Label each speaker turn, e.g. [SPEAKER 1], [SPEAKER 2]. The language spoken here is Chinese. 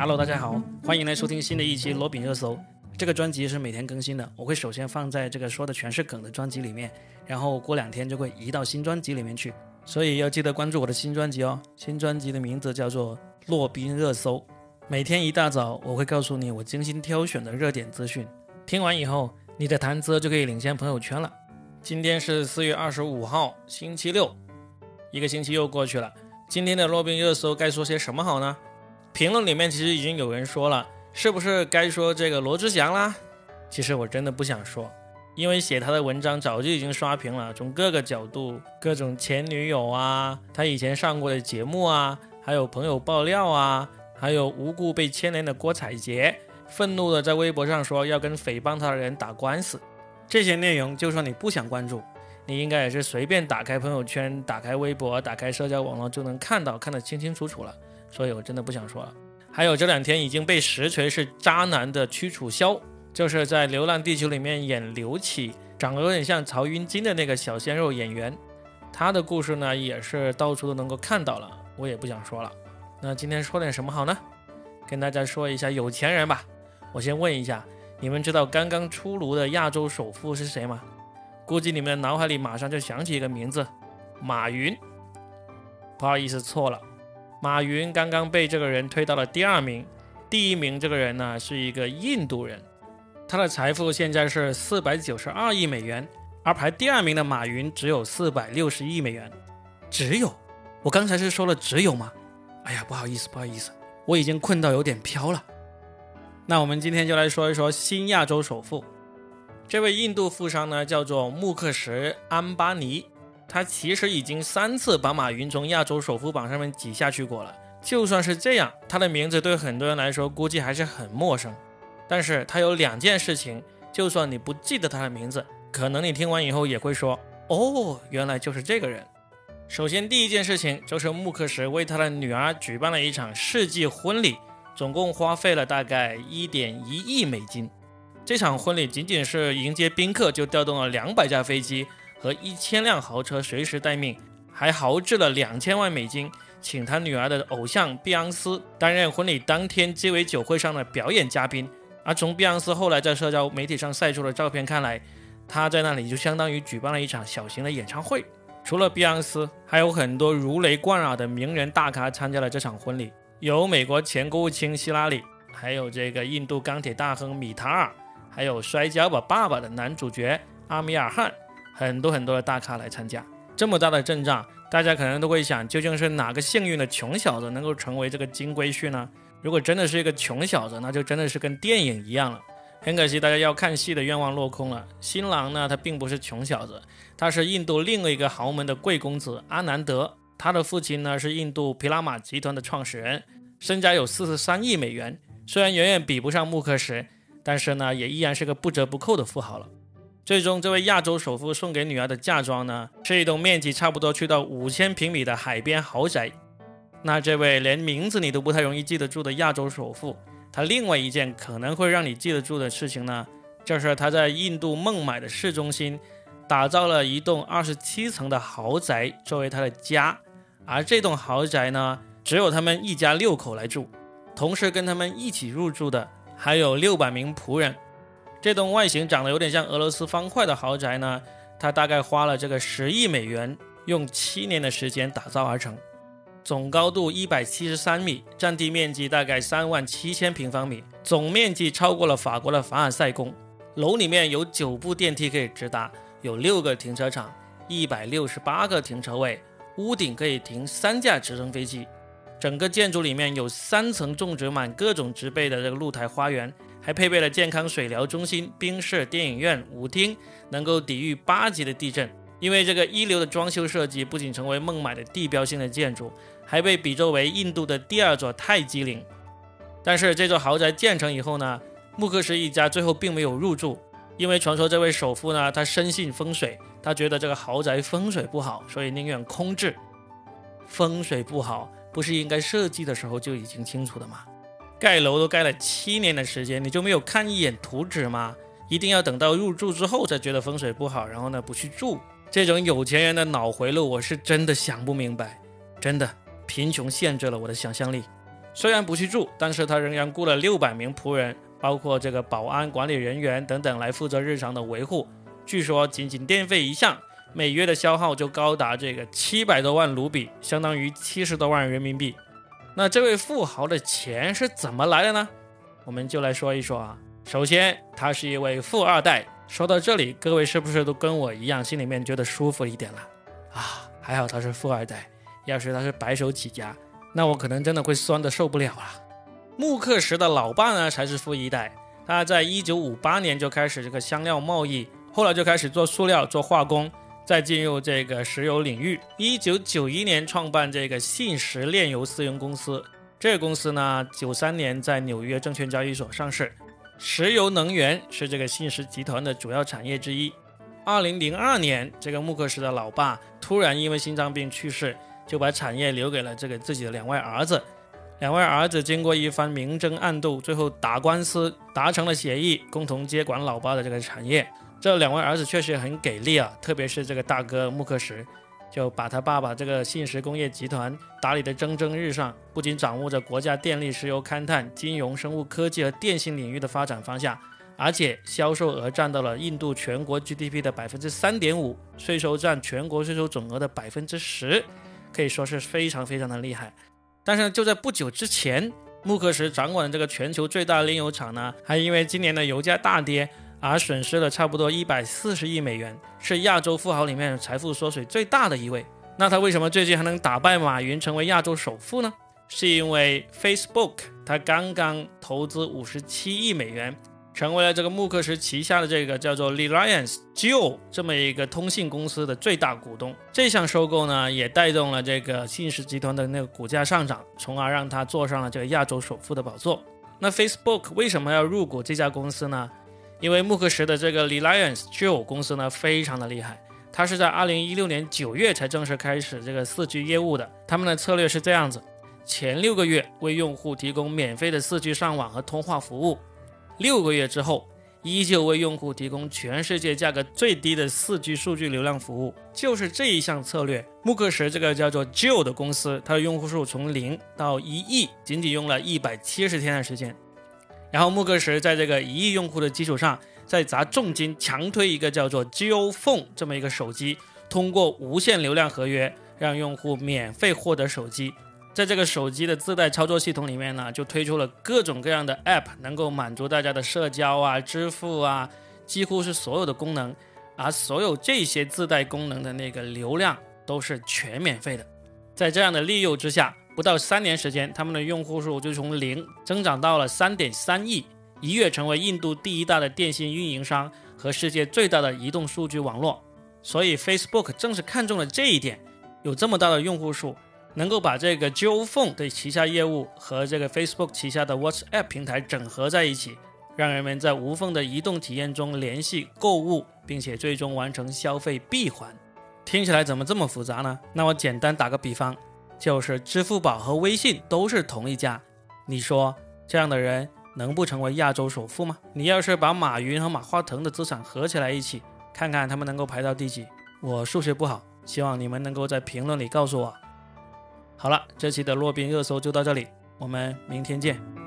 [SPEAKER 1] Hello，大家好，欢迎来收听新的一期罗宾热搜。这个专辑是每天更新的，我会首先放在这个说的全是梗的专辑里面，然后过两天就会移到新专辑里面去，所以要记得关注我的新专辑哦。新专辑的名字叫做《洛宾热搜》，每天一大早我会告诉你我精心挑选的热点资讯，听完以后你的谈资就可以领先朋友圈了。今天是四月二十五号，星期六，一个星期又过去了。今天的洛宾热搜该说些什么好呢？评论里面其实已经有人说了，是不是该说这个罗志祥啦？其实我真的不想说，因为写他的文章早就已经刷屏了，从各个角度，各种前女友啊，他以前上过的节目啊，还有朋友爆料啊，还有无故被牵连的郭采洁，愤怒的在微博上说要跟诽谤他的人打官司。这些内容，就算你不想关注，你应该也是随便打开朋友圈、打开微博、打开社交网络就能看到，看得清清楚楚了。所以我真的不想说了。还有这两天已经被实锤是渣男的屈楚萧，就是在《流浪地球》里面演刘启，长得有点像曹云金的那个小鲜肉演员，他的故事呢也是到处都能够看到了。我也不想说了。那今天说点什么好呢？跟大家说一下有钱人吧。我先问一下。你们知道刚刚出炉的亚洲首富是谁吗？估计你们脑海里马上就想起一个名字，马云。不好意思，错了。马云刚刚被这个人推到了第二名，第一名这个人呢是一个印度人，他的财富现在是四百九十二亿美元，而排第二名的马云只有四百六十亿美元。只有？我刚才是说了只有吗？哎呀，不好意思，不好意思，我已经困到有点飘了。那我们今天就来说一说新亚洲首富，这位印度富商呢叫做穆克什·安巴尼，他其实已经三次把马云从亚洲首富榜上面挤下去过了。就算是这样，他的名字对很多人来说估计还是很陌生。但是他有两件事情，就算你不记得他的名字，可能你听完以后也会说：“哦，原来就是这个人。”首先第一件事情就是穆克什为他的女儿举办了一场世纪婚礼。总共花费了大概一点一亿美金，这场婚礼仅仅是迎接宾客就调动了两百架飞机和一千辆豪车随时待命，还豪掷了两千万美金，请他女儿的偶像碧昂斯担任婚礼当天鸡尾酒会上的表演嘉宾。而从碧昂斯后来在社交媒体上晒出的照片看来，他在那里就相当于举办了一场小型的演唱会。除了碧昂斯，还有很多如雷贯耳的名人大咖参加了这场婚礼。有美国前国务卿希拉里，还有这个印度钢铁大亨米塔尔，还有《摔跤吧，爸爸》的男主角阿米尔汗，很多很多的大咖来参加。这么大的阵仗，大家可能都会想，究竟是哪个幸运的穷小子能够成为这个金龟婿呢？如果真的是一个穷小子，那就真的是跟电影一样了。很可惜，大家要看戏的愿望落空了。新郎呢，他并不是穷小子，他是印度另外一个豪门的贵公子阿南德。他的父亲呢是印度皮拉玛集团的创始人，身家有四十三亿美元。虽然远远比不上穆克什，但是呢也依然是个不折不扣的富豪了。最终，这位亚洲首富送给女儿的嫁妆呢，是一栋面积差不多去到五千平米的海边豪宅。那这位连名字你都不太容易记得住的亚洲首富，他另外一件可能会让你记得住的事情呢，就是他在印度孟买的市中心打造了一栋二十七层的豪宅作为他的家。而这栋豪宅呢，只有他们一家六口来住，同时跟他们一起入住的还有六百名仆人。这栋外形长得有点像俄罗斯方块的豪宅呢，它大概花了这个十亿美元，用七年的时间打造而成，总高度一百七十三米，占地面积大概三万七千平方米，总面积超过了法国的凡尔赛宫。楼里面有九部电梯可以直达，有六个停车场，一百六十八个停车位。屋顶可以停三架直升飞机，整个建筑里面有三层种植满各种植被的这个露台花园，还配备了健康水疗中心、冰室、电影院、舞厅，能够抵御八级的地震。因为这个一流的装修设计，不仅成为孟买的地标性的建筑，还被比作为印度的第二座泰姬陵。但是这座豪宅建成以后呢，穆克什一家最后并没有入住，因为传说这位首富呢，他深信风水。他觉得这个豪宅风水不好，所以宁愿空置。风水不好，不是应该设计的时候就已经清楚的吗？盖楼都盖了七年的时间，你就没有看一眼图纸吗？一定要等到入住之后才觉得风水不好，然后呢不去住？这种有钱人的脑回路，我是真的想不明白。真的，贫穷限制了我的想象力。虽然不去住，但是他仍然雇了六百名仆人，包括这个保安、管理人员等等来负责日常的维护。据说仅仅电费一项，每月的消耗就高达这个七百多万卢比，相当于七十多万人民币。那这位富豪的钱是怎么来的呢？我们就来说一说啊。首先，他是一位富二代。说到这里，各位是不是都跟我一样，心里面觉得舒服一点了？啊，还好他是富二代，要是他是白手起家，那我可能真的会酸的受不了了。穆克什的老爸呢，才是富一代。他在一九五八年就开始这个香料贸易，后来就开始做塑料、做化工，再进入这个石油领域。一九九一年创办这个信实炼油私营公司，这个公司呢，九三年在纽约证券交易所上市。石油能源是这个信实集团的主要产业之一。二零零二年，这个穆克什的老爸突然因为心脏病去世，就把产业留给了这个自己的两位儿子。两位儿子经过一番明争暗斗，最后打官司达成了协议，共同接管老爸的这个产业。这两位儿子确实很给力啊，特别是这个大哥穆克什。就把他爸爸这个信实工业集团打理得蒸蒸日上，不仅掌握着国家电力、石油勘探、金融、生物科技和电信领域的发展方向，而且销售额占到了印度全国 GDP 的百分之三点五，税收占全国税收总额的百分之十，可以说是非常非常的厉害。但是呢就在不久之前，穆克什掌管的这个全球最大炼油厂呢，还因为今年的油价大跌。而损失了差不多一百四十亿美元，是亚洲富豪里面财富缩水最大的一位。那他为什么最近还能打败马云成为亚洲首富呢？是因为 Facebook 他刚刚投资五十七亿美元，成为了这个穆克什旗下的这个叫做 Reliance Jio 这么一个通信公司的最大股东。这项收购呢，也带动了这个信实集团的那个股价上涨，从而让他坐上了这个亚洲首富的宝座。那 Facebook 为什么要入股这家公司呢？因为穆克什的这个 Reliance Jio 公司呢，非常的厉害，它是在二零一六年九月才正式开始这个四 G 业务的。他们的策略是这样子：前六个月为用户提供免费的四 G 上网和通话服务，六个月之后依旧为用户提供全世界价格最低的四 G 数据流量服务。就是这一项策略，穆克什这个叫做 Jio 的公司，它的用户数从零到一亿，仅仅用了一百七十天的时间。然后穆克什在这个一亿用户的基础上，再砸重金强推一个叫做 Jio Phone 这么一个手机，通过无限流量合约让用户免费获得手机。在这个手机的自带操作系统里面呢，就推出了各种各样的 App，能够满足大家的社交啊、支付啊，几乎是所有的功能。而所有这些自带功能的那个流量都是全免费的。在这样的利诱之下。不到三年时间，他们的用户数就从零增长到了三点三亿，一跃成为印度第一大的电信运营商和世界最大的移动数据网络。所以，Facebook 正是看中了这一点，有这么大的用户数，能够把这个 Jio Phone 的旗下业务和这个 Facebook 旗下的 WhatsApp 平台整合在一起，让人们在无缝的移动体验中联系、购物，并且最终完成消费闭环。听起来怎么这么复杂呢？那我简单打个比方。就是支付宝和微信都是同一家，你说这样的人能不成为亚洲首富吗？你要是把马云和马化腾的资产合起来一起，看看他们能够排到第几？我数学不好，希望你们能够在评论里告诉我。好了，这期的洛宾热搜就到这里，我们明天见。